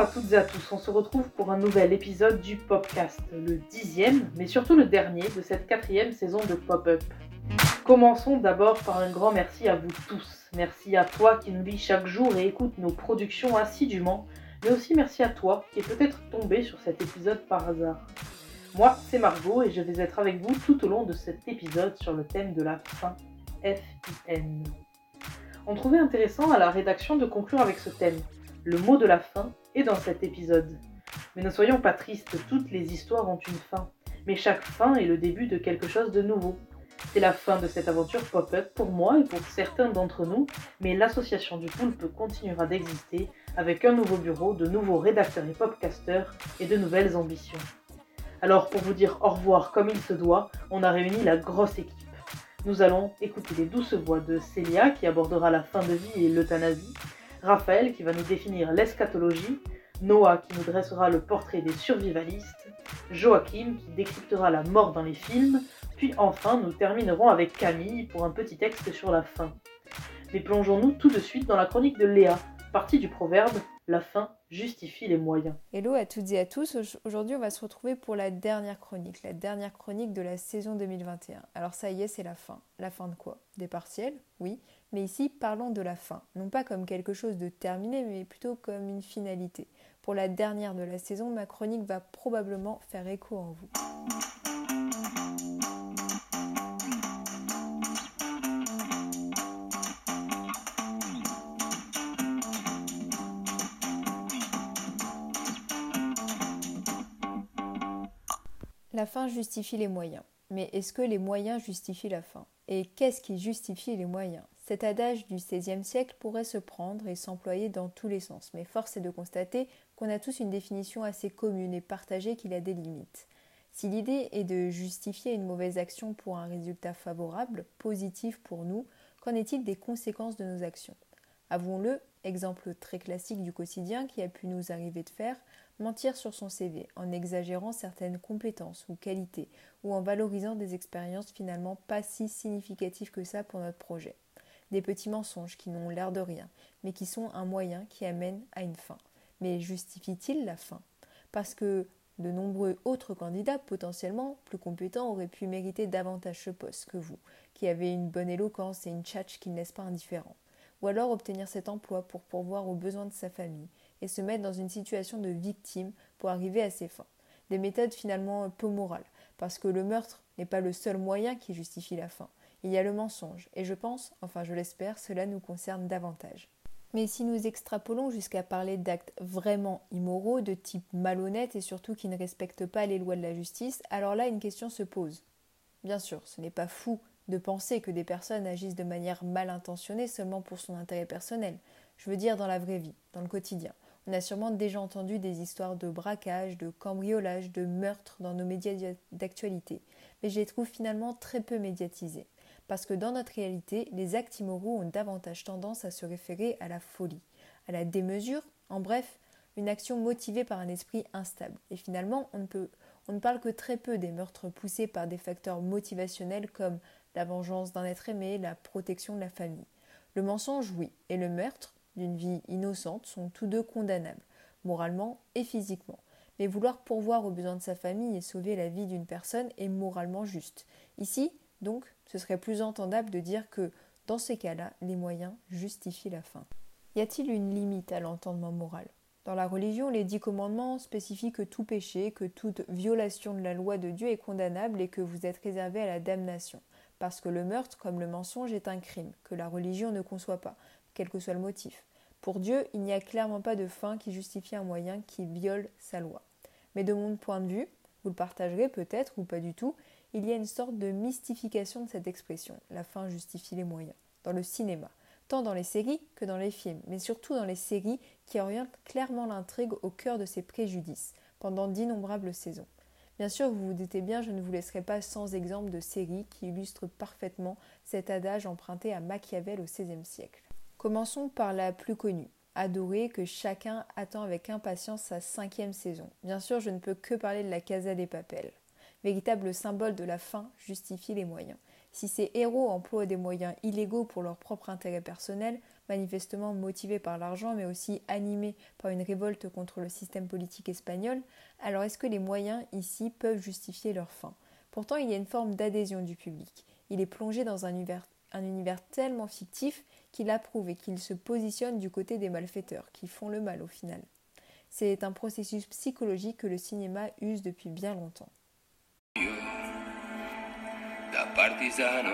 À toutes et à tous, on se retrouve pour un nouvel épisode du Popcast, le dixième, mais surtout le dernier de cette quatrième saison de Pop-Up. Commençons d'abord par un grand merci à vous tous. Merci à toi qui nous lis chaque jour et écoute nos productions assidûment, mais aussi merci à toi qui est peut-être tombé sur cet épisode par hasard. Moi, c'est Margot et je vais être avec vous tout au long de cet épisode sur le thème de la fin, F-I-N. On trouvait intéressant à la rédaction de conclure avec ce thème. Le mot de la fin est dans cet épisode. Mais ne soyons pas tristes, toutes les histoires ont une fin. Mais chaque fin est le début de quelque chose de nouveau. C'est la fin de cette aventure pop-up pour moi et pour certains d'entre nous, mais l'association du Poulpe continuera d'exister avec un nouveau bureau, de nouveaux rédacteurs et popcasters et de nouvelles ambitions. Alors pour vous dire au revoir comme il se doit, on a réuni la grosse équipe. Nous allons écouter les douces voix de Célia qui abordera la fin de vie et l'euthanasie, Raphaël qui va nous définir l'eschatologie, Noah qui nous dressera le portrait des survivalistes, Joachim qui décryptera la mort dans les films, puis enfin nous terminerons avec Camille pour un petit texte sur la fin. Mais plongeons-nous tout de suite dans la chronique de Léa, partie du proverbe La fin justifie les moyens. Hello à toutes et à tous, aujourd'hui on va se retrouver pour la dernière chronique, la dernière chronique de la saison 2021. Alors ça y est, c'est la fin. La fin de quoi? Des partiels? Oui, mais ici parlons de la fin, non pas comme quelque chose de terminé, mais plutôt comme une finalité. Pour la dernière de la saison, ma chronique va probablement faire écho en vous. La fin justifie les moyens. Mais est-ce que les moyens justifient la fin? Et qu'est-ce qui justifie les moyens? Cet adage du XVIe siècle pourrait se prendre et s'employer dans tous les sens, mais force est de constater qu'on a tous une définition assez commune et partagée qui a des limites. Si l'idée est de justifier une mauvaise action pour un résultat favorable, positif pour nous, qu'en est-il des conséquences de nos actions? Avouons-le, exemple très classique du quotidien qui a pu nous arriver de faire, mentir sur son CV en exagérant certaines compétences ou qualités ou en valorisant des expériences finalement pas si significatives que ça pour notre projet. Des petits mensonges qui n'ont l'air de rien, mais qui sont un moyen qui amène à une fin. Mais justifie-t-il la fin? Parce que de nombreux autres candidats potentiellement plus compétents auraient pu mériter davantage ce poste que vous, qui avez une bonne éloquence et une tchatch qui ne laisse pas indifférent. Ou alors obtenir cet emploi pour pourvoir aux besoins de sa famille, et se mettre dans une situation de victime pour arriver à ses fins. Des méthodes finalement peu morales, parce que le meurtre n'est pas le seul moyen qui justifie la fin. Il y a le mensonge, et je pense, enfin je l'espère, cela nous concerne davantage. Mais si nous extrapolons jusqu'à parler d'actes vraiment immoraux, de type malhonnête et surtout qui ne respectent pas les lois de la justice, alors là une question se pose. Bien sûr, ce n'est pas fou de penser que des personnes agissent de manière mal intentionnée seulement pour son intérêt personnel. Je veux dire dans la vraie vie, dans le quotidien. On a sûrement déjà entendu des histoires de braquage, de cambriolage, de meurtre dans nos médias d'actualité, mais je les trouve finalement très peu médiatisés. Parce que dans notre réalité, les actes immoraux ont davantage tendance à se référer à la folie, à la démesure, en bref, une action motivée par un esprit instable. Et finalement, on ne, parle que très peu des meurtres poussés par des facteurs motivationnels comme la vengeance d'un être aimé, la protection de la famille. Le mensonge, oui, et le meurtre, d'une vie innocente sont tous deux condamnables, moralement et physiquement. Mais vouloir pourvoir aux besoins de sa famille et sauver la vie d'une personne est moralement juste. Ici, donc, ce serait plus entendable de dire que, dans ces cas-là, les moyens justifient la fin. Y a-t-il une limite à l'entendement moral? Dans la religion, les dix commandements spécifient que tout péché, que toute violation de la loi de Dieu est condamnable et que vous êtes réservé à la damnation, parce que le meurtre, comme le mensonge, est un crime, que la religion ne conçoit pas, quel que soit le motif. Pour Dieu, il n'y a clairement pas de fin qui justifie un moyen qui viole sa loi. Mais de mon point de vue, vous le partagerez peut-être ou pas du tout, il y a une sorte de mystification de cette expression, la fin justifie les moyens, dans le cinéma, tant dans les séries que dans les films, mais surtout dans les séries qui orientent clairement l'intrigue au cœur de ses préjudices, pendant d'innombrables saisons. Bien sûr, vous vous doutez bien, je ne vous laisserai pas sans exemple de séries qui illustrent parfaitement cet adage emprunté à Machiavel au XVIe siècle. Commençons par la plus connue, Adorée, que chacun attend avec impatience sa cinquième saison. Bien sûr, je ne peux que parler de la Casa des Papels. Véritable symbole de la fin justifie les moyens. Si ces héros emploient des moyens illégaux pour leur propre intérêt personnel, manifestement motivés par l'argent mais aussi animés par une révolte contre le système politique espagnol, alors est-ce que les moyens ici peuvent justifier leur fin? Pourtant, il y a une forme d'adhésion du public. Il est plongé dans un univers, un univers tellement fictif qu'il approuve et qu'il se positionne du côté des malfaiteurs, qui font le mal au final. C'est un processus psychologique que le cinéma use depuis bien longtemps. Partigiano.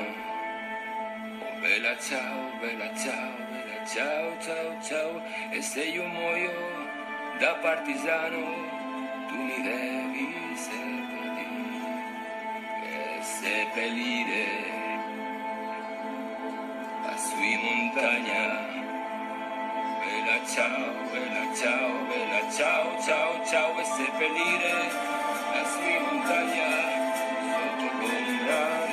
Oh bella ciao, bella ciao, bella ciao, ciao, ciao. E se io muoio da partigiano, tu mi devi seppellire, seppellire la sui montagna. Bella ciao, bella ciao, bella ciao, ciao, ciao, e seppellire la sui montagna. Sotto l'ombra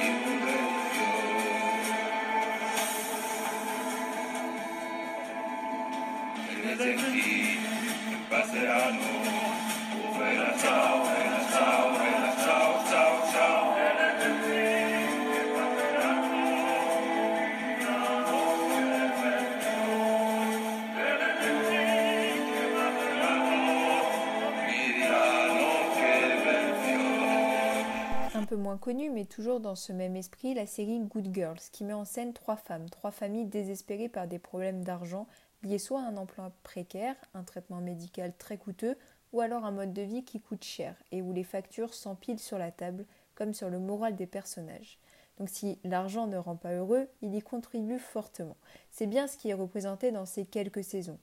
Un peu moins connue, mais toujours dans ce même esprit, la série Good Girls, qui met en scène trois femmes, trois familles désespérées par des problèmes d'argent liés soit un emploi précaire, un traitement médical très coûteux, ou alors un mode de vie qui coûte cher et où les factures s'empilent sur la table, comme sur le moral des personnages. Donc si l'argent ne rend pas heureux, il y contribue fortement. C'est bien ce qui est représenté dans ces quelques saisons,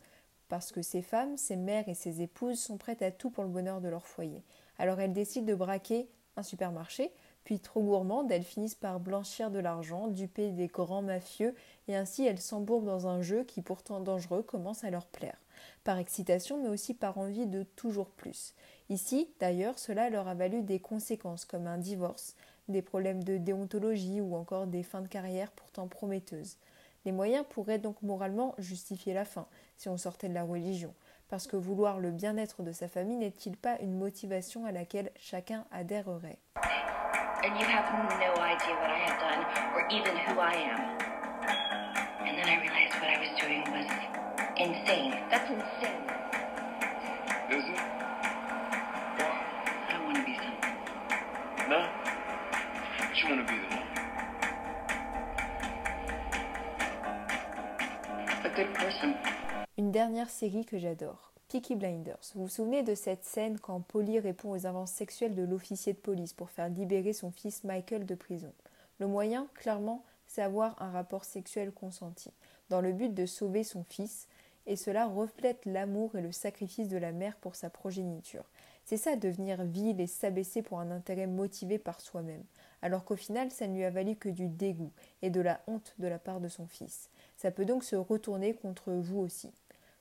parce que ces femmes, ces mères et ces épouses sont prêtes à tout pour le bonheur de leur foyer. Alors elles décident de braquer un supermarché, puis trop gourmandes, elles finissent par blanchir de l'argent, duper des grands mafieux, et ainsi elles s'embourbent dans un jeu qui pourtant dangereux commence à leur plaire, par excitation mais aussi par envie de toujours plus. Ici, d'ailleurs, cela leur a valu des conséquences comme un divorce, des problèmes de déontologie ou encore des fins de carrière pourtant prometteuses. Les moyens pourraient donc moralement justifier la fin, si on sortait de la religion, parce que vouloir le bien-être de sa famille n'est-il pas une motivation à laquelle chacun adhérerait? And you have no idea what I have done or even who I am. And then I realized what I was doing was insane. That's insane. Is it? I don't want to be something. No? But you want to be the one. A good person. Une dernière série que j'adore, Peaky Blinders. Vous vous souvenez de cette scène quand Polly répond aux avances sexuelles de l'officier de police pour faire libérer son fils Michael de prison? Le moyen, clairement, c'est avoir un rapport sexuel consenti, dans le but de sauver son fils, et cela reflète l'amour et le sacrifice de la mère pour sa progéniture. C'est ça devenir vil et s'abaisser pour un intérêt motivé par soi-même, alors qu'au final ça ne lui a valu que du dégoût et de la honte de la part de son fils. Ça peut donc se retourner contre vous aussi.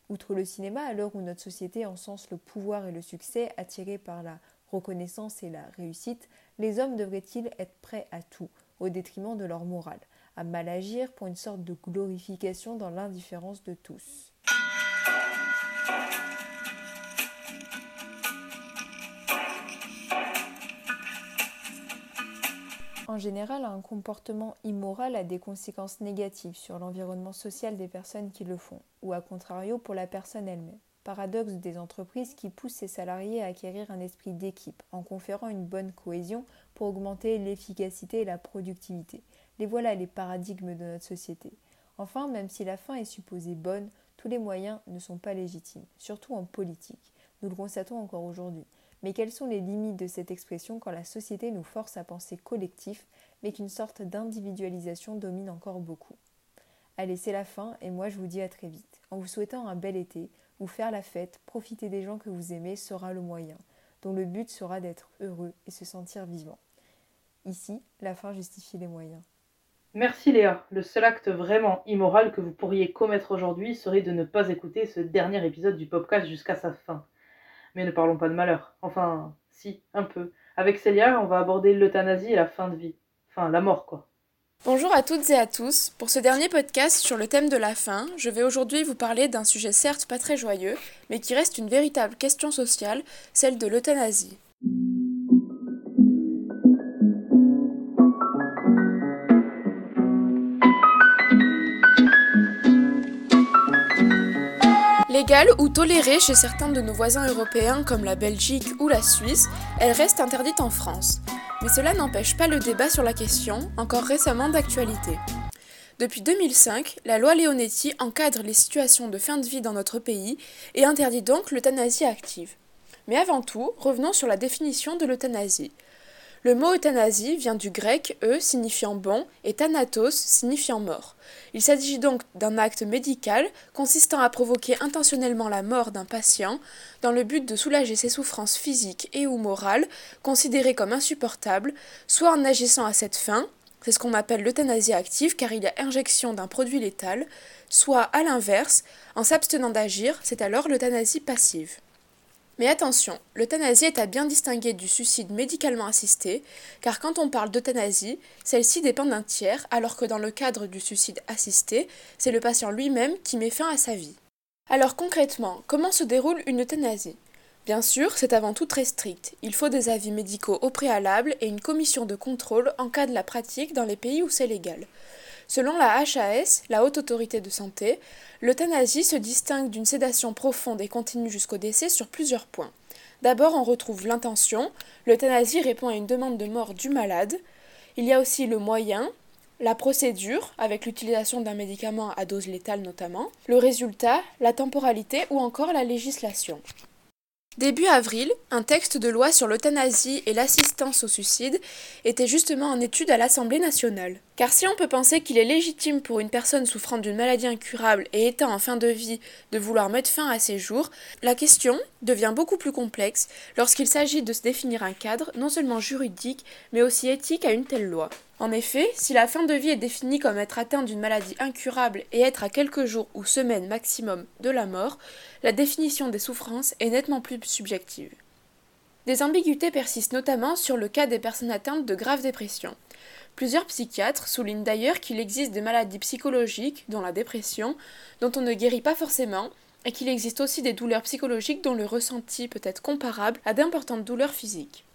Outre le cinéma, à l'heure où notre société encense le pouvoir et le succès attirés par la reconnaissance et la réussite, les hommes devraient-ils être prêts à tout, au détriment de leur morale, à mal agir pour une sorte de glorification dans l'indifférence de tous? Général, un comportement immoral a des conséquences négatives sur l'environnement social des personnes qui le font, ou à contrario pour la personne elle-même. Paradoxe des entreprises qui poussent ses salariés à acquérir un esprit d'équipe en conférant une bonne cohésion pour augmenter l'efficacité et la productivité. Les voilà les paradigmes de notre société. Enfin, même si la fin est supposée bonne, tous les moyens ne sont pas légitimes, surtout en politique. Nous le constatons encore aujourd'hui. Mais quelles sont les limites de cette expression quand la société nous force à penser collectif, mais qu'une sorte d'individualisation domine encore beaucoup? Allez, c'est la fin, et moi je vous dis à très vite. En vous souhaitant un bel été, où faire la fête, profiter des gens que vous aimez sera le moyen, dont le but sera d'être heureux et se sentir vivant. Ici, la fin justifie les moyens. Merci Léa. Le seul acte vraiment immoral que vous pourriez commettre aujourd'hui serait de ne pas écouter ce dernier épisode du podcast jusqu'à sa fin. Mais ne parlons pas de malheur. Enfin, si, un peu. Avec Célia, on va aborder l'euthanasie et la fin de vie. Enfin, la mort, quoi. Bonjour à toutes et à tous. Pour ce dernier podcast sur le thème de la fin, je vais aujourd'hui vous parler d'un sujet certes pas très joyeux, mais qui reste une véritable question sociale, celle de l'euthanasie. Légale ou tolérée chez certains de nos voisins européens comme la Belgique ou la Suisse, elle reste interdite en France. Mais cela n'empêche pas le débat sur la question, encore récemment d'actualité. Depuis 2005, la loi Leonetti encadre les situations de fin de vie dans notre pays et interdit donc l'euthanasie active. Mais avant tout, revenons sur la définition de l'euthanasie. Le mot euthanasie vient du grec e signifiant bon et thanatos signifiant mort. Il s'agit donc d'un acte médical consistant à provoquer intentionnellement la mort d'un patient dans le but de soulager ses souffrances physiques et ou morales considérées comme insupportables, soit en agissant à cette fin, c'est ce qu'on appelle l'euthanasie active car il y a injection d'un produit létal, soit à l'inverse, en s'abstenant d'agir, c'est alors l'euthanasie passive. Mais attention, l'euthanasie est à bien distinguer du suicide médicalement assisté, car quand on parle d'euthanasie, celle-ci dépend d'un tiers, alors que dans le cadre du suicide assisté, c'est le patient lui-même qui met fin à sa vie. Alors concrètement, comment se déroule une euthanasie? Bien sûr, c'est avant tout très strict. Il faut des avis médicaux au préalable et une commission de contrôle en cas de la pratique dans les pays où c'est légal. Selon la HAS, la Haute Autorité de Santé, l'euthanasie se distingue d'une sédation profonde et continue jusqu'au décès sur plusieurs points. D'abord, on retrouve l'intention. L'euthanasie répond à une demande de mort du malade. Il y a aussi le moyen, la procédure, avec l'utilisation d'un médicament à dose létale notamment, le résultat, la temporalité ou encore la législation. Début avril, un texte de loi sur l'euthanasie et l'assistance au suicide était justement en étude à l'Assemblée nationale. Car si on peut penser qu'il est légitime pour une personne souffrant d'une maladie incurable et étant en fin de vie de vouloir mettre fin à ses jours, la question devient beaucoup plus complexe lorsqu'il s'agit de se définir un cadre non seulement juridique mais aussi éthique à une telle loi. En effet, si la fin de vie est définie comme être atteint d'une maladie incurable et être à quelques jours ou semaines maximum de la mort, la définition des souffrances est nettement plus subjective. Des ambiguïtés persistent notamment sur le cas des personnes atteintes de grave dépression. Plusieurs psychiatres soulignent d'ailleurs qu'il existe des maladies psychologiques, dont la dépression, dont on ne guérit pas forcément, et qu'il existe aussi des douleurs psychologiques dont le ressenti peut être comparable à d'importantes douleurs physiques.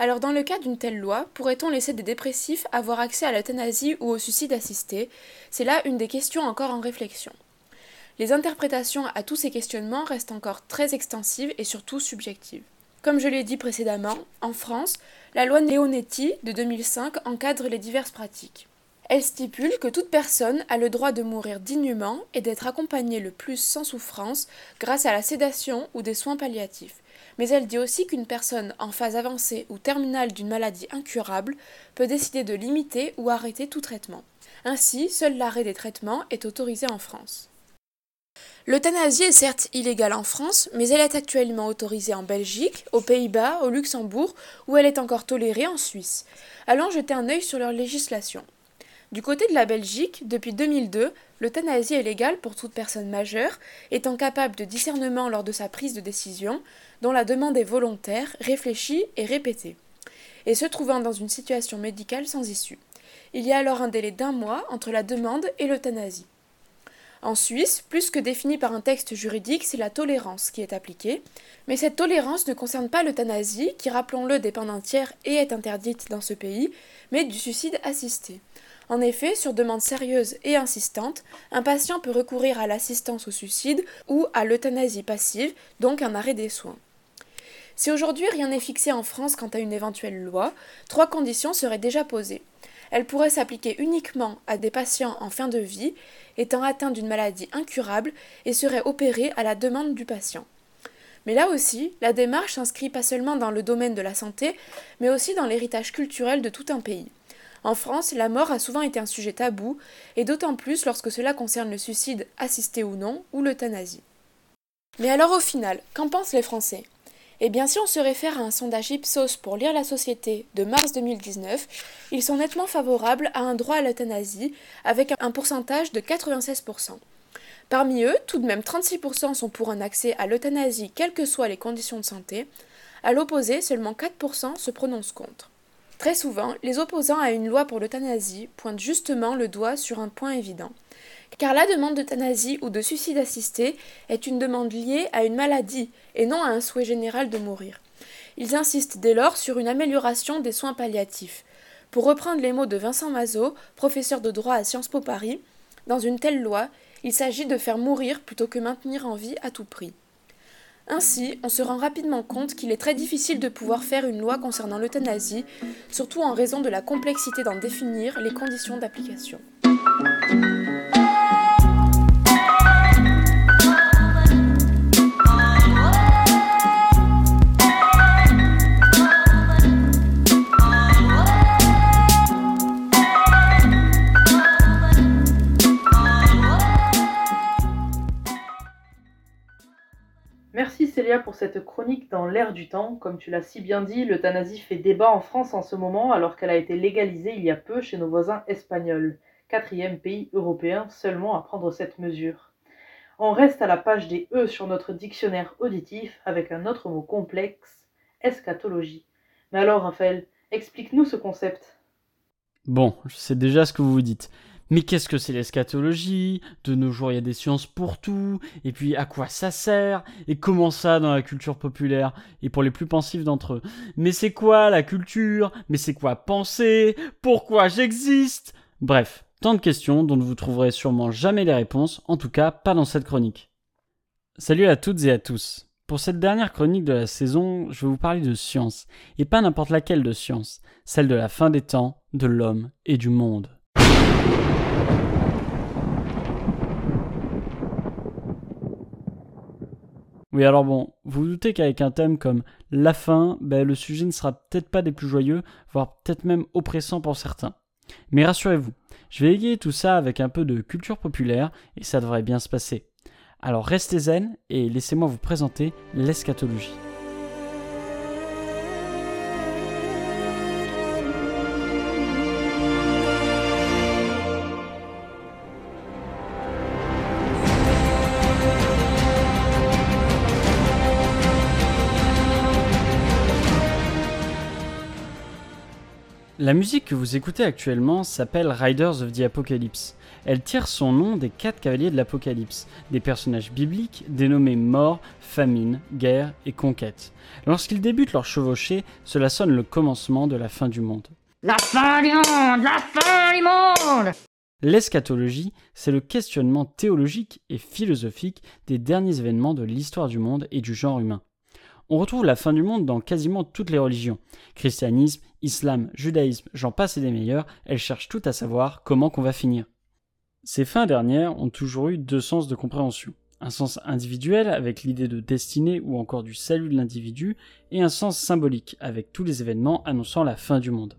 Alors dans le cas d'une telle loi, pourrait-on laisser des dépressifs avoir accès à l'euthanasie ou au suicide assisté? C'est là une des questions encore en réflexion. Les interprétations à tous ces questionnements restent encore très extensives et surtout subjectives. Comme je l'ai dit précédemment, en France, la loi Leonetti de 2005 encadre les diverses pratiques. Elle stipule que toute personne a le droit de mourir dignement et d'être accompagnée le plus sans souffrance grâce à la sédation ou des soins palliatifs mais elle dit aussi qu'une personne en phase avancée ou terminale d'une maladie incurable peut décider de limiter ou arrêter tout traitement. Ainsi, seul l'arrêt des traitements est autorisé en France. L'euthanasie est certes illégale en France, mais elle est actuellement autorisée en Belgique, aux Pays-Bas, au Luxembourg, où elle est encore tolérée en Suisse. Allons jeter un œil sur leur législation. Du côté de la Belgique, depuis 2002, l'euthanasie est légale pour toute personne majeure, étant capable de discernement lors de sa prise de décision, dont la demande est volontaire, réfléchie et répétée, et se trouvant dans une situation médicale sans issue. Il y a alors un délai d'un mois entre la demande et l'euthanasie. En Suisse, plus que défini par un texte juridique, c'est la tolérance qui est appliquée, mais cette tolérance ne concerne pas l'euthanasie, qui, rappelons-le, dépend d'un tiers et est interdite dans ce pays, mais du suicide assisté. En effet, sur demande sérieuse et insistante, un patient peut recourir à l'assistance au suicide ou à l'euthanasie passive, donc un arrêt des soins. Si aujourd'hui rien n'est fixé en France quant à une éventuelle loi, trois conditions seraient déjà posées. Elle pourrait s'appliquer uniquement à des patients en fin de vie, étant atteints d'une maladie incurable, et serait opérée à la demande du patient. Mais là aussi, la démarche s'inscrit pas seulement dans le domaine de la santé, mais aussi dans l'héritage culturel de tout un pays. En France, la mort a souvent été un sujet tabou, et d'autant plus lorsque cela concerne le suicide assisté ou non, ou l'euthanasie. Mais alors au final, qu'en pensent les Français? Eh bien si on se réfère à un sondage Ipsos pour lire la société de mars 2019, ils sont nettement favorables à un droit à l'euthanasie, avec un pourcentage de 96%. Parmi eux, tout de même 36% sont pour un accès à l'euthanasie quelles que soient les conditions de santé. À l'opposé, seulement 4% se prononcent contre. Très souvent, les opposants à une loi pour l'euthanasie pointent justement le doigt sur un point évident. Car la demande d'euthanasie ou de suicide assisté est une demande liée à une maladie et non à un souhait général de mourir. Ils insistent dès lors sur une amélioration des soins palliatifs. Pour reprendre les mots de Vincent Mazot, professeur de droit à Sciences Po Paris, dans une telle loi, Il s'agit de faire mourir plutôt que maintenir en vie à tout prix. Ainsi, on se rend rapidement compte qu'il est très difficile de pouvoir faire une loi concernant l'euthanasie, surtout en raison de la complexité d'en définir les conditions d'application. Cette chronique dans l'air du temps. Comme tu l'as si bien dit, l'euthanasie fait débat en France en ce moment alors qu'elle a été légalisée il y a peu chez nos voisins espagnols, quatrième pays européen seulement à prendre cette mesure. On reste à la page des E sur notre dictionnaire auditif avec un autre mot complexe, eschatologie. Mais alors Raphaël, explique-nous ce concept. Bon, je sais déjà ce que vous vous dites. Mais qu'est-ce que c'est l'eschatologie? De nos jours, il y a des sciences pour tout. Et puis, à quoi ça sert? Et comment ça dans la culture populaire? Et pour les plus pensifs d'entre eux. Mais c'est quoi la culture? Mais c'est quoi penser? Pourquoi j'existe? Bref, tant de questions dont vous trouverez sûrement jamais les réponses, en tout cas pas dans cette chronique. Salut à toutes et à tous. Pour cette dernière chronique de la saison, je vais vous parler de science, et pas n'importe laquelle de science, celle de la fin des temps, de l'homme et du monde. Oui, alors bon, vous vous doutez qu'avec un thème comme la fin, ben, le sujet ne sera peut-être pas des plus joyeux, voire peut-être même oppressant pour certains. Mais rassurez-vous, je vais égayer tout ça avec un peu de culture populaire et ça devrait bien se passer. Alors restez zen et laissez-moi vous présenter l'eschatologie. La musique que vous écoutez actuellement s'appelle Riders of the Apocalypse. Elle tire son nom des quatre cavaliers de l'Apocalypse, des personnages bibliques dénommés mort, famine, guerre et conquête. Lorsqu'ils débutent leur chevauchée, cela sonne le commencement de la fin du monde. La fin du monde La fin du monde L'eschatologie, c'est le questionnement théologique et philosophique des derniers événements de l'histoire du monde et du genre humain. On retrouve la fin du monde dans quasiment toutes les religions. Christianisme, islam, judaïsme, j'en passe et des meilleurs, elles cherchent toutes à savoir comment qu'on va finir. Ces fins dernières ont toujours eu deux sens de compréhension. Un sens individuel avec l'idée de destinée ou encore du salut de l'individu, et un sens symbolique avec tous les événements annonçant la fin du monde.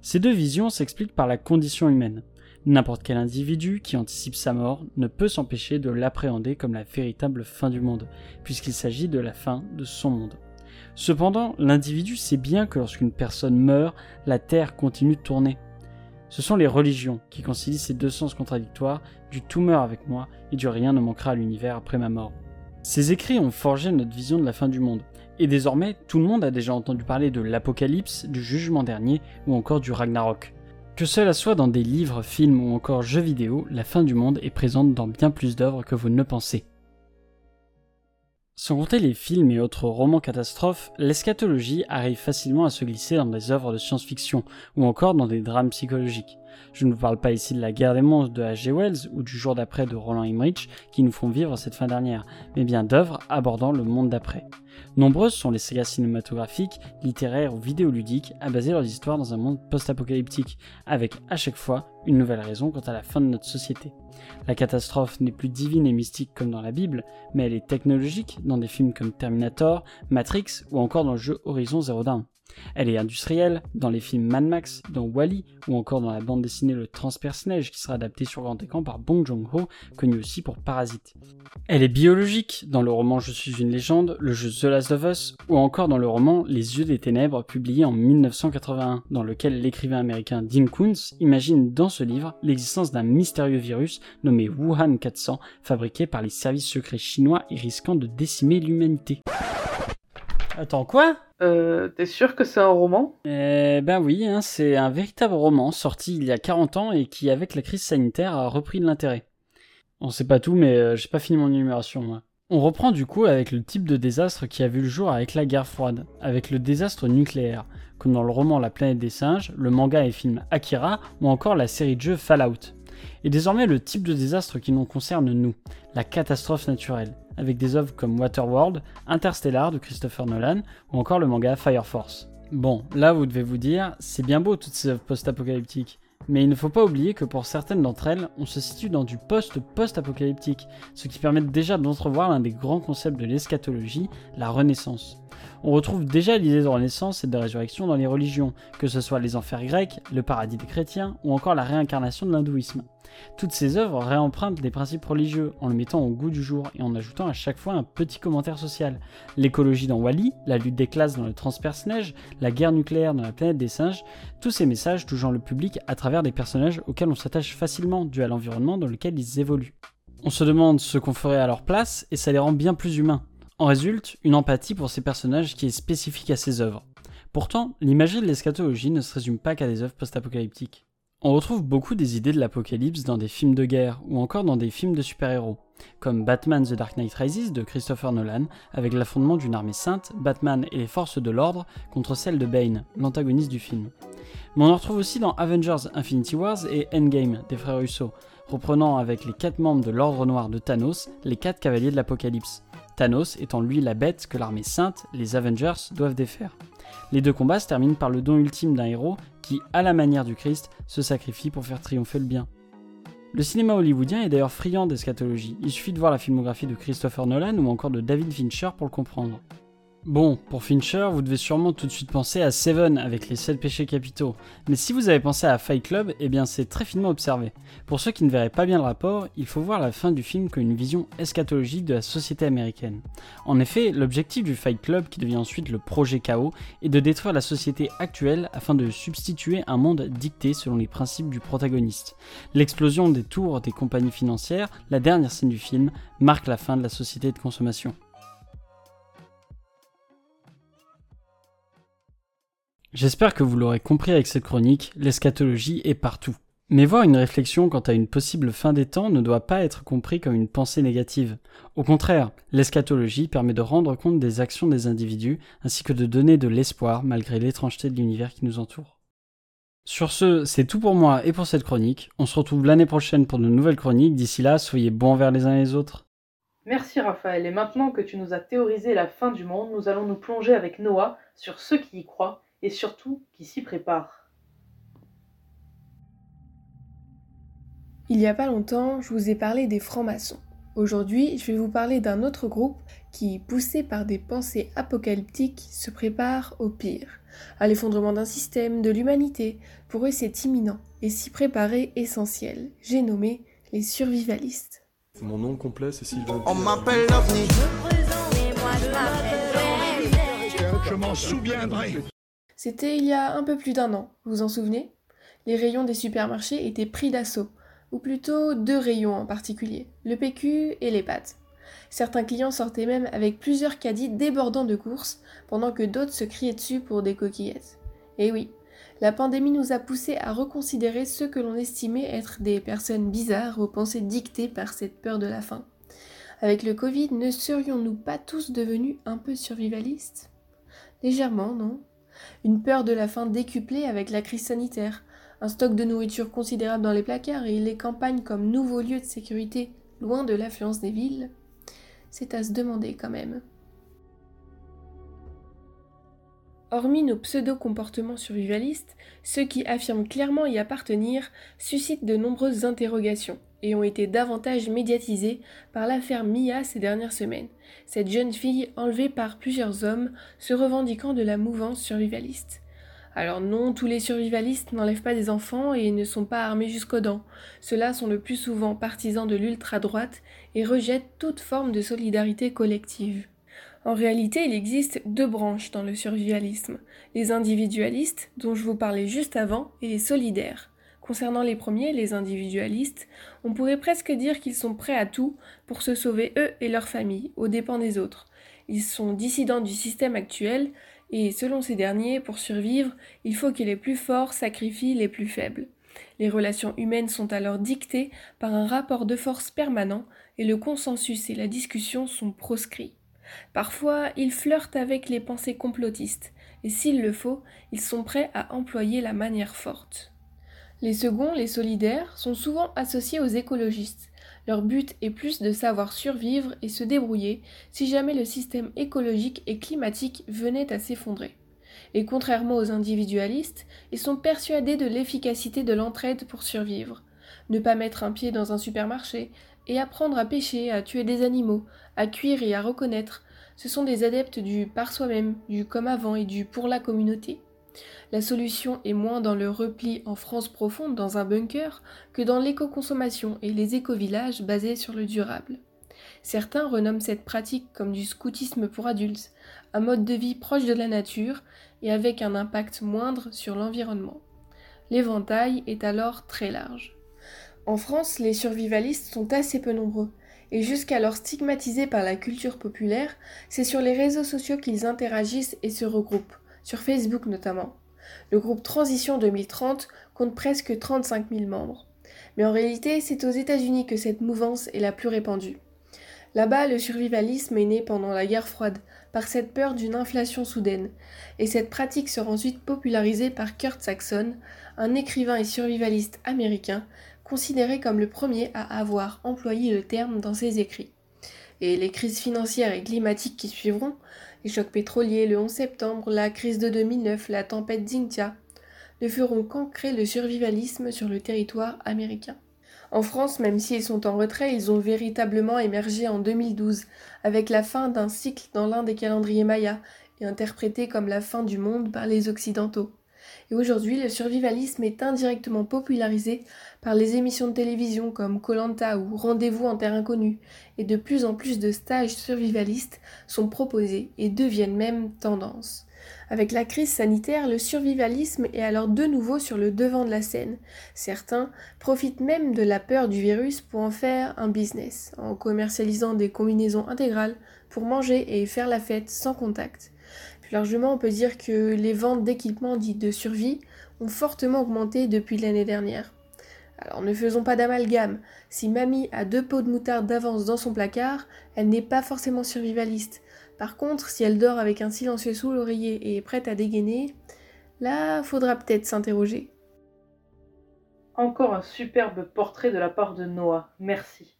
Ces deux visions s'expliquent par la condition humaine. N'importe quel individu qui anticipe sa mort ne peut s'empêcher de l'appréhender comme la véritable fin du monde, puisqu'il s'agit de la fin de son monde. Cependant, l'individu sait bien que lorsqu'une personne meurt, la Terre continue de tourner. Ce sont les religions qui concilient ces deux sens contradictoires du tout meurt avec moi et du rien ne manquera à l'univers après ma mort. Ces écrits ont forgé notre vision de la fin du monde, et désormais tout le monde a déjà entendu parler de l'apocalypse, du jugement dernier ou encore du Ragnarok. Que cela soit dans des livres, films ou encore jeux vidéo, la fin du monde est présente dans bien plus d'œuvres que vous ne pensez. Sans compter les films et autres romans catastrophes, l'eschatologie arrive facilement à se glisser dans des œuvres de science-fiction ou encore dans des drames psychologiques. Je ne vous parle pas ici de la guerre des monstres de H.G. Wells ou du jour d'après de Roland Emmerich qui nous font vivre cette fin dernière, mais bien d'œuvres abordant le monde d'après. Nombreuses sont les sagas cinématographiques, littéraires ou vidéoludiques à baser leurs histoires dans un monde post-apocalyptique, avec à chaque fois une nouvelle raison quant à la fin de notre société. La catastrophe n'est plus divine et mystique comme dans la Bible, mais elle est technologique dans des films comme Terminator, Matrix ou encore dans le jeu Horizon Zero Dawn. Elle est industrielle dans les films Mad Max, dans Wally ou encore dans la bande dessinée Le Transperce-Neige qui sera adaptée sur grand écran par Bong Joon-ho, connu aussi pour Parasite. Elle est biologique dans le roman Je suis une légende, le jeu The Last of Us ou encore dans le roman Les yeux des ténèbres publié en 1981 dans lequel l'écrivain américain Dean Koontz imagine dans ce livre l'existence d'un mystérieux virus nommé Wuhan 400 fabriqué par les services secrets chinois et risquant de décimer l'humanité. Attends, quoi Euh, t'es sûr que c'est un roman Eh ben oui, hein, c'est un véritable roman sorti il y a 40 ans et qui, avec la crise sanitaire, a repris de l'intérêt. On sait pas tout, mais euh, j'ai pas fini mon énumération, moi. On reprend du coup avec le type de désastre qui a vu le jour avec la guerre froide, avec le désastre nucléaire, comme dans le roman La planète des singes, le manga et film Akira, ou encore la série de jeux Fallout. Et désormais le type de désastre qui nous concerne nous, la catastrophe naturelle, avec des œuvres comme Waterworld, Interstellar de Christopher Nolan ou encore le manga Fire Force. Bon, là vous devez vous dire, c'est bien beau toutes ces œuvres post-apocalyptiques, mais il ne faut pas oublier que pour certaines d'entre elles, on se situe dans du post-post-apocalyptique, ce qui permet déjà d'entrevoir l'un des grands concepts de l'eschatologie, la Renaissance. On retrouve déjà l'idée de renaissance et de résurrection dans les religions, que ce soit les enfers grecs, le paradis des chrétiens ou encore la réincarnation de l'hindouisme. Toutes ces œuvres réempruntent des principes religieux en le mettant au goût du jour et en ajoutant à chaque fois un petit commentaire social. L'écologie dans Wally, la lutte des classes dans le transperce-neige, la guerre nucléaire dans la planète des singes, tous ces messages touchant le public à travers des personnages auxquels on s'attache facilement dû à l'environnement dans lequel ils évoluent. On se demande ce qu'on ferait à leur place et ça les rend bien plus humains. En résulte une empathie pour ces personnages qui est spécifique à ces œuvres. Pourtant, l'imagerie de l'eschatologie ne se résume pas qu'à des œuvres post-apocalyptiques. On retrouve beaucoup des idées de l'apocalypse dans des films de guerre ou encore dans des films de super-héros, comme Batman The Dark Knight Rises de Christopher Nolan, avec l'affrontement d'une armée sainte, Batman et les forces de l'ordre, contre celle de Bane, l'antagoniste du film. Mais on en retrouve aussi dans Avengers Infinity Wars et Endgame des frères Russo, reprenant avec les quatre membres de l'Ordre Noir de Thanos les quatre cavaliers de l'Apocalypse. Thanos étant lui la bête que l'armée sainte, les Avengers, doivent défaire. Les deux combats se terminent par le don ultime d'un héros qui, à la manière du Christ, se sacrifie pour faire triompher le bien. Le cinéma hollywoodien est d'ailleurs friand d'eschatologie, il suffit de voir la filmographie de Christopher Nolan ou encore de David Fincher pour le comprendre. Bon, pour Fincher, vous devez sûrement tout de suite penser à Seven avec les 7 péchés capitaux, mais si vous avez pensé à Fight Club, eh bien c'est très finement observé. Pour ceux qui ne verraient pas bien le rapport, il faut voir la fin du film comme une vision eschatologique de la société américaine. En effet, l'objectif du Fight Club, qui devient ensuite le projet Chaos, est de détruire la société actuelle afin de substituer un monde dicté selon les principes du protagoniste. L'explosion des tours des compagnies financières, la dernière scène du film, marque la fin de la société de consommation. J'espère que vous l'aurez compris avec cette chronique, l'eschatologie est partout. Mais voir une réflexion quant à une possible fin des temps ne doit pas être compris comme une pensée négative. Au contraire, l'eschatologie permet de rendre compte des actions des individus ainsi que de donner de l'espoir malgré l'étrangeté de l'univers qui nous entoure. Sur ce, c'est tout pour moi et pour cette chronique. On se retrouve l'année prochaine pour de nouvelles chroniques. D'ici là, soyez bons envers les uns et les autres. Merci Raphaël, et maintenant que tu nous as théorisé la fin du monde, nous allons nous plonger avec Noah sur ceux qui y croient et surtout qui s'y préparent. Il y a pas longtemps, je vous ai parlé des francs-maçons. Aujourd'hui, je vais vous parler d'un autre groupe qui, poussé par des pensées apocalyptiques, se prépare au pire, à l'effondrement d'un système, de l'humanité. Pour eux, c'est imminent et s'y préparer essentiel. J'ai nommé les survivalistes. Mon nom complet, c'est Sylvain. On m'appelle l'OVNI. Je m'en souviendrai. C'était il y a un peu plus d'un an, vous vous en souvenez? Les rayons des supermarchés étaient pris d'assaut, ou plutôt deux rayons en particulier, le PQ et les pâtes. Certains clients sortaient même avec plusieurs caddies débordant de courses, pendant que d'autres se criaient dessus pour des coquillettes. Et oui, la pandémie nous a poussés à reconsidérer ceux que l'on estimait être des personnes bizarres aux pensées dictées par cette peur de la faim. Avec le Covid, ne serions-nous pas tous devenus un peu survivalistes? Légèrement, non? Une peur de la faim décuplée avec la crise sanitaire, un stock de nourriture considérable dans les placards et les campagnes comme nouveaux lieux de sécurité loin de l'affluence des villes C'est à se demander quand même. Hormis nos pseudo-comportements survivalistes, ceux qui affirment clairement y appartenir suscitent de nombreuses interrogations et ont été davantage médiatisés par l'affaire Mia ces dernières semaines, cette jeune fille enlevée par plusieurs hommes se revendiquant de la mouvance survivaliste. Alors non, tous les survivalistes n'enlèvent pas des enfants et ne sont pas armés jusqu'aux dents. Ceux-là sont le plus souvent partisans de l'ultra-droite et rejettent toute forme de solidarité collective. En réalité, il existe deux branches dans le survivalisme, les individualistes, dont je vous parlais juste avant, et les solidaires. Concernant les premiers, les individualistes, on pourrait presque dire qu'ils sont prêts à tout pour se sauver eux et leur famille, aux dépens des autres. Ils sont dissidents du système actuel, et selon ces derniers, pour survivre, il faut que les plus forts sacrifient les plus faibles. Les relations humaines sont alors dictées par un rapport de force permanent, et le consensus et la discussion sont proscrits. Parfois, ils flirtent avec les pensées complotistes, et s'il le faut, ils sont prêts à employer la manière forte. Les seconds, les solidaires, sont souvent associés aux écologistes. Leur but est plus de savoir survivre et se débrouiller si jamais le système écologique et climatique venait à s'effondrer. Et contrairement aux individualistes, ils sont persuadés de l'efficacité de l'entraide pour survivre. Ne pas mettre un pied dans un supermarché, et apprendre à pêcher, à tuer des animaux, à cuire et à reconnaître, ce sont des adeptes du par soi-même, du comme avant et du pour la communauté. La solution est moins dans le repli en France profonde dans un bunker que dans l'éco-consommation et les éco-villages basés sur le durable. Certains renomment cette pratique comme du scoutisme pour adultes, un mode de vie proche de la nature et avec un impact moindre sur l'environnement. L'éventail est alors très large. En France, les survivalistes sont assez peu nombreux, et jusqu'alors stigmatisés par la culture populaire, c'est sur les réseaux sociaux qu'ils interagissent et se regroupent, sur Facebook notamment. Le groupe Transition 2030 compte presque 35 000 membres. Mais en réalité, c'est aux États-Unis que cette mouvance est la plus répandue. Là-bas, le survivalisme est né pendant la guerre froide, par cette peur d'une inflation soudaine, et cette pratique sera ensuite popularisée par Kurt Saxon, un écrivain et survivaliste américain, considéré comme le premier à avoir employé le terme dans ses écrits. Et les crises financières et climatiques qui suivront, les chocs pétroliers, le 11 septembre, la crise de 2009, la tempête Xintia, ne feront qu'ancrer le survivalisme sur le territoire américain. En France, même s'ils sont en retrait, ils ont véritablement émergé en 2012, avec la fin d'un cycle dans l'un des calendriers mayas, et interprété comme la fin du monde par les Occidentaux. Et aujourd'hui, le survivalisme est indirectement popularisé par les émissions de télévision comme Colanta ou Rendez-vous en terre inconnue, et de plus en plus de stages survivalistes sont proposés et deviennent même tendance. Avec la crise sanitaire, le survivalisme est alors de nouveau sur le devant de la scène. Certains profitent même de la peur du virus pour en faire un business, en commercialisant des combinaisons intégrales pour manger et faire la fête sans contact. Largement, on peut dire que les ventes d'équipements dits de survie ont fortement augmenté depuis l'année dernière. Alors ne faisons pas d'amalgame. Si mamie a deux pots de moutarde d'avance dans son placard, elle n'est pas forcément survivaliste. Par contre, si elle dort avec un silencieux sous l'oreiller et est prête à dégainer, là, faudra peut-être s'interroger. Encore un superbe portrait de la part de Noah, merci.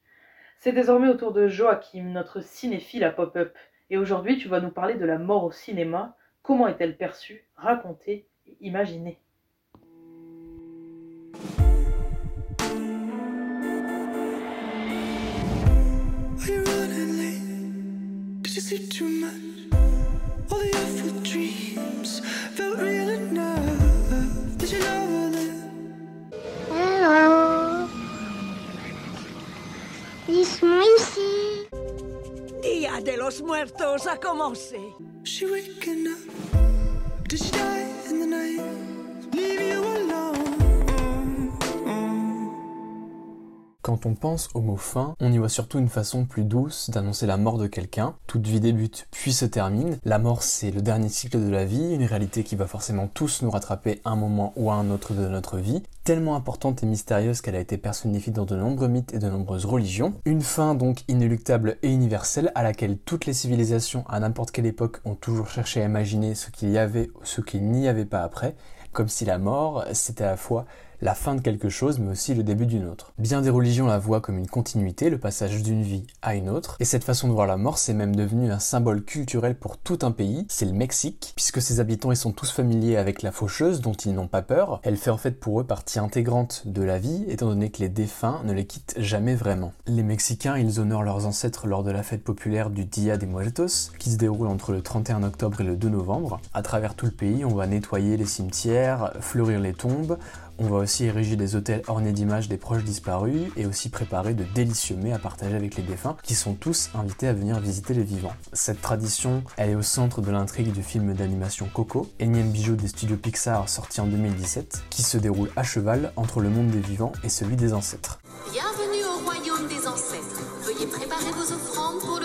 C'est désormais au tour de Joachim, notre cinéphile à pop-up. Et aujourd'hui, tu vas nous parler de la mort au cinéma. Comment est-elle perçue, racontée et imaginée? Hello? Ils sont ici. Dia de los Muertos a commencé. She waking up? Did she die in the night? Leave you Quand on pense au mot fin, on y voit surtout une façon plus douce d'annoncer la mort de quelqu'un. Toute vie débute puis se termine. La mort c'est le dernier cycle de la vie, une réalité qui va forcément tous nous rattraper à un moment ou à un autre de notre vie, tellement importante et mystérieuse qu'elle a été personnifiée dans de nombreux mythes et de nombreuses religions. Une fin donc inéluctable et universelle à laquelle toutes les civilisations à n'importe quelle époque ont toujours cherché à imaginer ce qu'il y avait ou ce qu'il n'y avait pas après, comme si la mort c'était à la fois la fin de quelque chose, mais aussi le début d'une autre. Bien des religions la voient comme une continuité, le passage d'une vie à une autre, et cette façon de voir la mort, c'est même devenu un symbole culturel pour tout un pays, c'est le Mexique, puisque ses habitants ils sont tous familiers avec la faucheuse, dont ils n'ont pas peur. Elle fait en fait pour eux partie intégrante de la vie, étant donné que les défunts ne les quittent jamais vraiment. Les Mexicains, ils honorent leurs ancêtres lors de la fête populaire du Dia de Muertos, qui se déroule entre le 31 octobre et le 2 novembre. À travers tout le pays, on va nettoyer les cimetières, fleurir les tombes, on va aussi ériger des hôtels ornés d'images des proches disparus et aussi préparer de délicieux mets à partager avec les défunts qui sont tous invités à venir visiter les vivants. Cette tradition, elle est au centre de l'intrigue du film d'animation Coco, énième bijou des studios Pixar sorti en 2017, qui se déroule à cheval entre le monde des vivants et celui des ancêtres. Bienvenue au royaume des ancêtres. Veuillez préparer vos offrandes pour.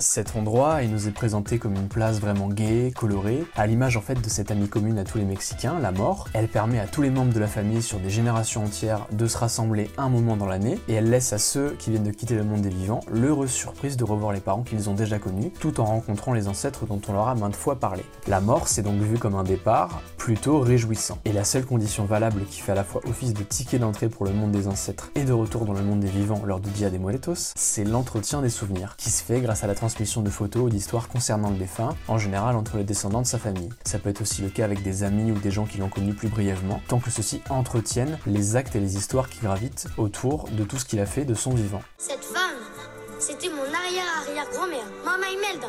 Cet endroit, il nous est présenté comme une place vraiment gaie, colorée, à l'image en fait de cette amie commune à tous les Mexicains, la mort. Elle permet à tous les membres de la famille sur des générations entières de se rassembler un moment dans l'année, et elle laisse à ceux qui viennent de quitter le monde des vivants l'heureuse surprise de revoir les parents qu'ils ont déjà connus, tout en rencontrant les ancêtres dont on leur a maintes fois parlé. La mort, c'est donc vu comme un départ plutôt réjouissant. Et la seule condition valable qui fait à la fois office de ticket d'entrée pour le monde des ancêtres et de retour dans le monde des vivants lors du Dia des Muertos, c'est l'entretien des souvenirs, qui se fait grâce à la transmission de photos ou d'histoires concernant le défunt, en général entre les descendants de sa famille. Ça peut être aussi le cas avec des amis ou des gens qui l'ont connu plus brièvement, tant que ceux-ci entretiennent les actes et les histoires qui gravitent autour de tout ce qu'il a fait de son vivant. Cette femme, c'était mon arrière-arrière-grand-mère, Mama Imelda.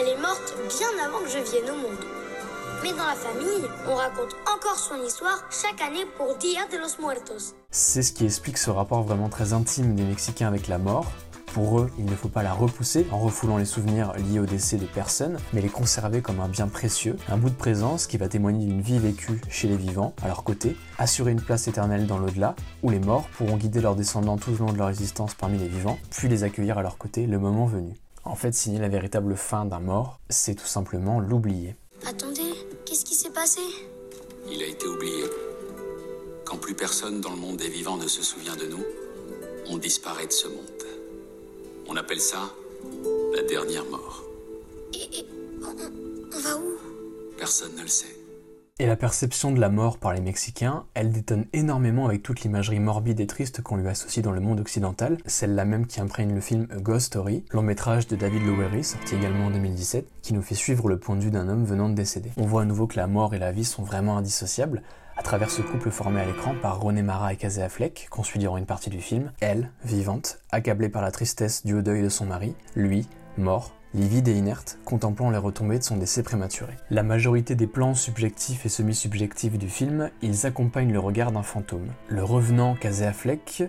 Elle est morte bien avant que je vienne au monde. Mais dans la famille, on raconte encore son histoire chaque année pour Dia de los Muertos. C'est ce qui explique ce rapport vraiment très intime des Mexicains avec la mort. Pour eux, il ne faut pas la repousser en refoulant les souvenirs liés au décès de personnes, mais les conserver comme un bien précieux, un bout de présence qui va témoigner d'une vie vécue chez les vivants, à leur côté, assurer une place éternelle dans l'au-delà, où les morts pourront guider leurs descendants tout au long de leur existence parmi les vivants, puis les accueillir à leur côté le moment venu. En fait, signer la véritable fin d'un mort, c'est tout simplement l'oublier. Attendez, qu'est-ce qui s'est passé? Il a été oublié. Quand plus personne dans le monde des vivants ne se souvient de nous, on disparaît de ce monde. On appelle ça la dernière mort. Et, et on, on va où? Personne ne le sait. Et la perception de la mort par les Mexicains, elle détonne énormément avec toute l'imagerie morbide et triste qu'on lui associe dans le monde occidental, celle-là même qui imprègne le film A Ghost Story, long métrage de David Lowery, sorti également en 2017, qui nous fait suivre le point de vue d'un homme venant de décéder. On voit à nouveau que la mort et la vie sont vraiment indissociables, à travers ce couple formé à l'écran par René Mara et Casey Affleck, qu'on suit durant une partie du film, elle, vivante, accablée par la tristesse due au deuil de son mari, lui, mort, livide et inerte, contemplant les retombées de son décès prématuré. La majorité des plans subjectifs et semi-subjectifs du film, ils accompagnent le regard d'un fantôme. Le revenant Casey Affleck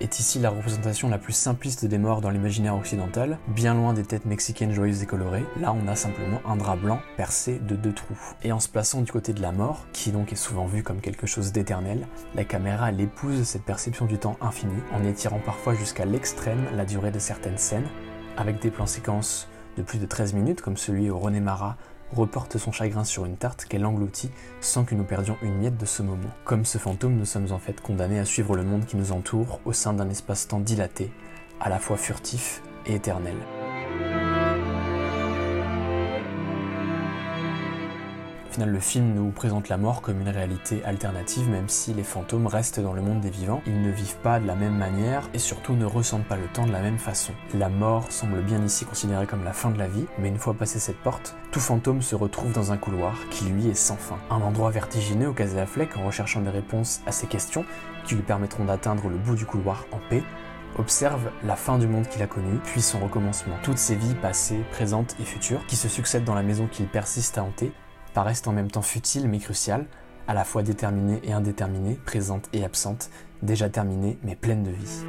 est ici la représentation la plus simpliste des morts dans l'imaginaire occidental, bien loin des têtes mexicaines joyeuses et colorées. Là, on a simplement un drap blanc percé de deux trous. Et en se plaçant du côté de la mort, qui donc est souvent vue comme quelque chose d'éternel, la caméra elle épouse cette perception du temps infini, en étirant parfois jusqu'à l'extrême la durée de certaines scènes, avec des plans séquences de plus de 13 minutes, comme celui où René Mara reporte son chagrin sur une tarte qu'elle engloutit sans que nous perdions une miette de ce moment. Comme ce fantôme, nous sommes en fait condamnés à suivre le monde qui nous entoure au sein d'un espace-temps dilaté, à la fois furtif et éternel. Le film nous présente la mort comme une réalité alternative, même si les fantômes restent dans le monde des vivants. Ils ne vivent pas de la même manière et surtout ne ressentent pas le temps de la même façon. La mort semble bien ici considérée comme la fin de la vie, mais une fois passé cette porte, tout fantôme se retrouve dans un couloir qui lui est sans fin. Un endroit vertigineux au Casey Affleck en recherchant des réponses à ces questions qui lui permettront d'atteindre le bout du couloir en paix observe la fin du monde qu'il a connu, puis son recommencement. Toutes ses vies passées, présentes et futures, qui se succèdent dans la maison qu'il persiste à hanter, paraissent en même temps futiles mais cruciales, à la fois déterminées et indéterminées, présentes et absentes, déjà terminées mais pleines de vie.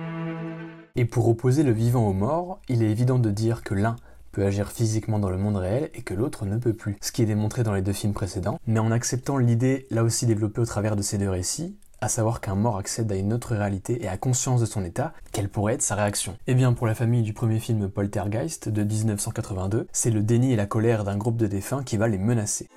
Et pour opposer le vivant au mort, il est évident de dire que l'un peut agir physiquement dans le monde réel et que l'autre ne peut plus, ce qui est démontré dans les deux films précédents, mais en acceptant l'idée là aussi développée au travers de ces deux récits, à savoir qu'un mort accède à une autre réalité et a conscience de son état, quelle pourrait être sa réaction? Eh bien, pour la famille du premier film Poltergeist de 1982, c'est le déni et la colère d'un groupe de défunts qui va les menacer.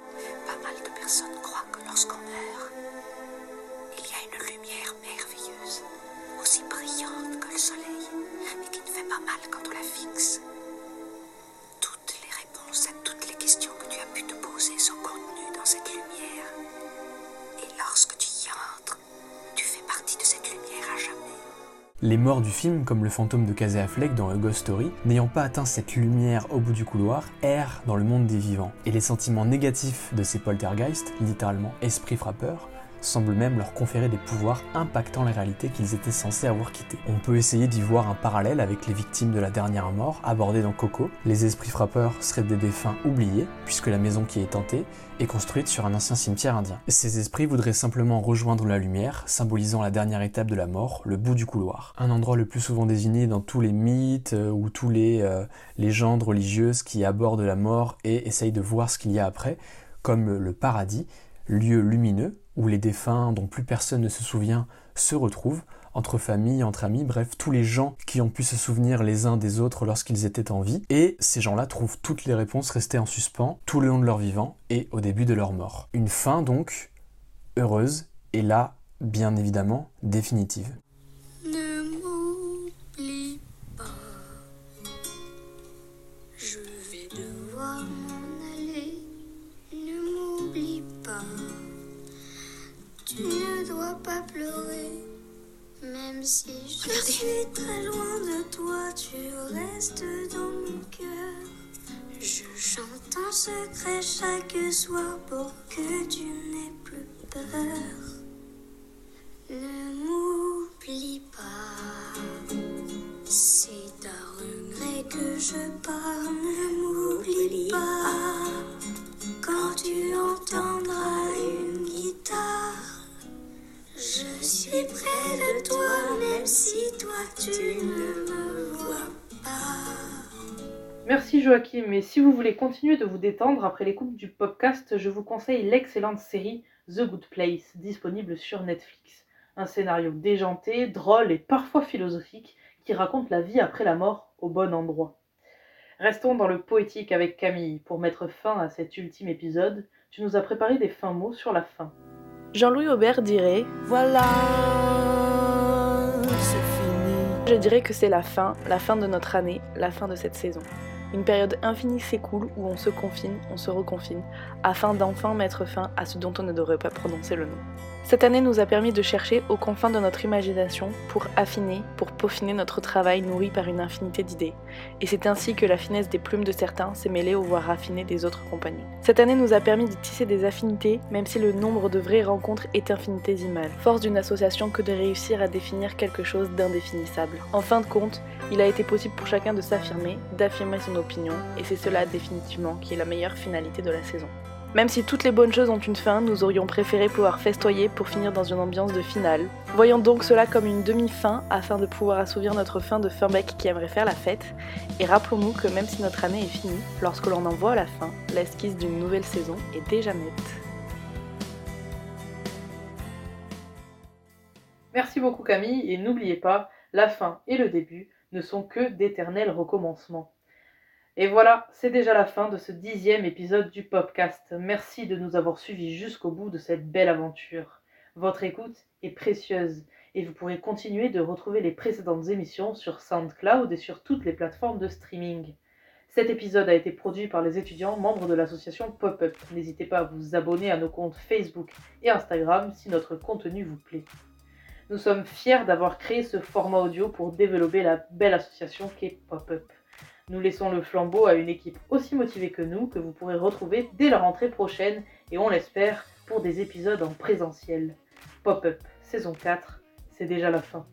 Les morts du film, comme le fantôme de Casey Affleck dans A Ghost Story, n'ayant pas atteint cette lumière au bout du couloir, errent dans le monde des vivants. Et les sentiments négatifs de ces poltergeists, littéralement esprits frappeurs, semblent même leur conférer des pouvoirs impactant la réalité qu'ils étaient censés avoir quittée. On peut essayer d'y voir un parallèle avec les victimes de la dernière mort abordées dans Coco. Les esprits frappeurs seraient des défunts oubliés, puisque la maison qui est tentée est construite sur un ancien cimetière indien. Ces esprits voudraient simplement rejoindre la lumière, symbolisant la dernière étape de la mort, le bout du couloir. Un endroit le plus souvent désigné dans tous les mythes euh, ou tous les euh, légendes religieuses qui abordent la mort et essayent de voir ce qu'il y a après, comme le paradis, lieu lumineux où les défunts dont plus personne ne se souvient se retrouvent entre familles, entre amis, bref, tous les gens qui ont pu se souvenir les uns des autres lorsqu'ils étaient en vie. Et ces gens-là trouvent toutes les réponses restées en suspens tout le long de leur vivant et au début de leur mort. Une fin donc heureuse et là, bien évidemment, définitive. Pas pleurer. Même si je suis très loin de toi, tu restes dans mon cœur. Je chante en secret chaque soir pour que tu n'aies plus peur. Ne m'oublie pas. C'est à regret que je pars. Ne m'oublie pas. Quand tu entendras une guitare, je suis près de toi, même si toi tu ne me vois pas. Merci Joachim, et si vous voulez continuer de vous détendre après l'écoute du podcast, je vous conseille l'excellente série The Good Place, disponible sur Netflix. Un scénario déjanté, drôle et parfois philosophique qui raconte la vie après la mort au bon endroit. Restons dans le poétique avec Camille. Pour mettre fin à cet ultime épisode, tu nous as préparé des fins mots sur la fin. Jean-Louis Aubert dirait Voilà, c'est fini. Je dirais que c'est la fin, la fin de notre année, la fin de cette saison. Une période infinie s'écoule où on se confine, on se reconfine, afin d'enfin mettre fin à ce dont on ne devrait pas prononcer le nom. Cette année nous a permis de chercher aux confins de notre imagination pour affiner, pour peaufiner notre travail nourri par une infinité d'idées. Et c'est ainsi que la finesse des plumes de certains s'est mêlée aux voix raffinées des autres compagnons. Cette année nous a permis de tisser des affinités, même si le nombre de vraies rencontres est infinitésimal. Force d'une association que de réussir à définir quelque chose d'indéfinissable. En fin de compte, il a été possible pour chacun de s'affirmer, d'affirmer son opinion, et c'est cela définitivement qui est la meilleure finalité de la saison. Même si toutes les bonnes choses ont une fin, nous aurions préféré pouvoir festoyer pour finir dans une ambiance de finale. Voyons donc cela comme une demi-fin afin de pouvoir assouvir notre fin de Furbeck qui aimerait faire la fête. Et rappelons-nous que même si notre année est finie, lorsque l'on en voit la fin, l'esquisse d'une nouvelle saison est déjà nette. Merci beaucoup Camille, et n'oubliez pas, la fin et le début ne sont que d'éternels recommencements. Et voilà, c'est déjà la fin de ce dixième épisode du podcast. Merci de nous avoir suivis jusqu'au bout de cette belle aventure. Votre écoute est précieuse et vous pourrez continuer de retrouver les précédentes émissions sur SoundCloud et sur toutes les plateformes de streaming. Cet épisode a été produit par les étudiants membres de l'association Pop-Up. N'hésitez pas à vous abonner à nos comptes Facebook et Instagram si notre contenu vous plaît. Nous sommes fiers d'avoir créé ce format audio pour développer la belle association qu'est Pop-Up. Nous laissons le flambeau à une équipe aussi motivée que nous, que vous pourrez retrouver dès la rentrée prochaine, et on l'espère, pour des épisodes en présentiel. Pop-up, saison 4, c'est déjà la fin.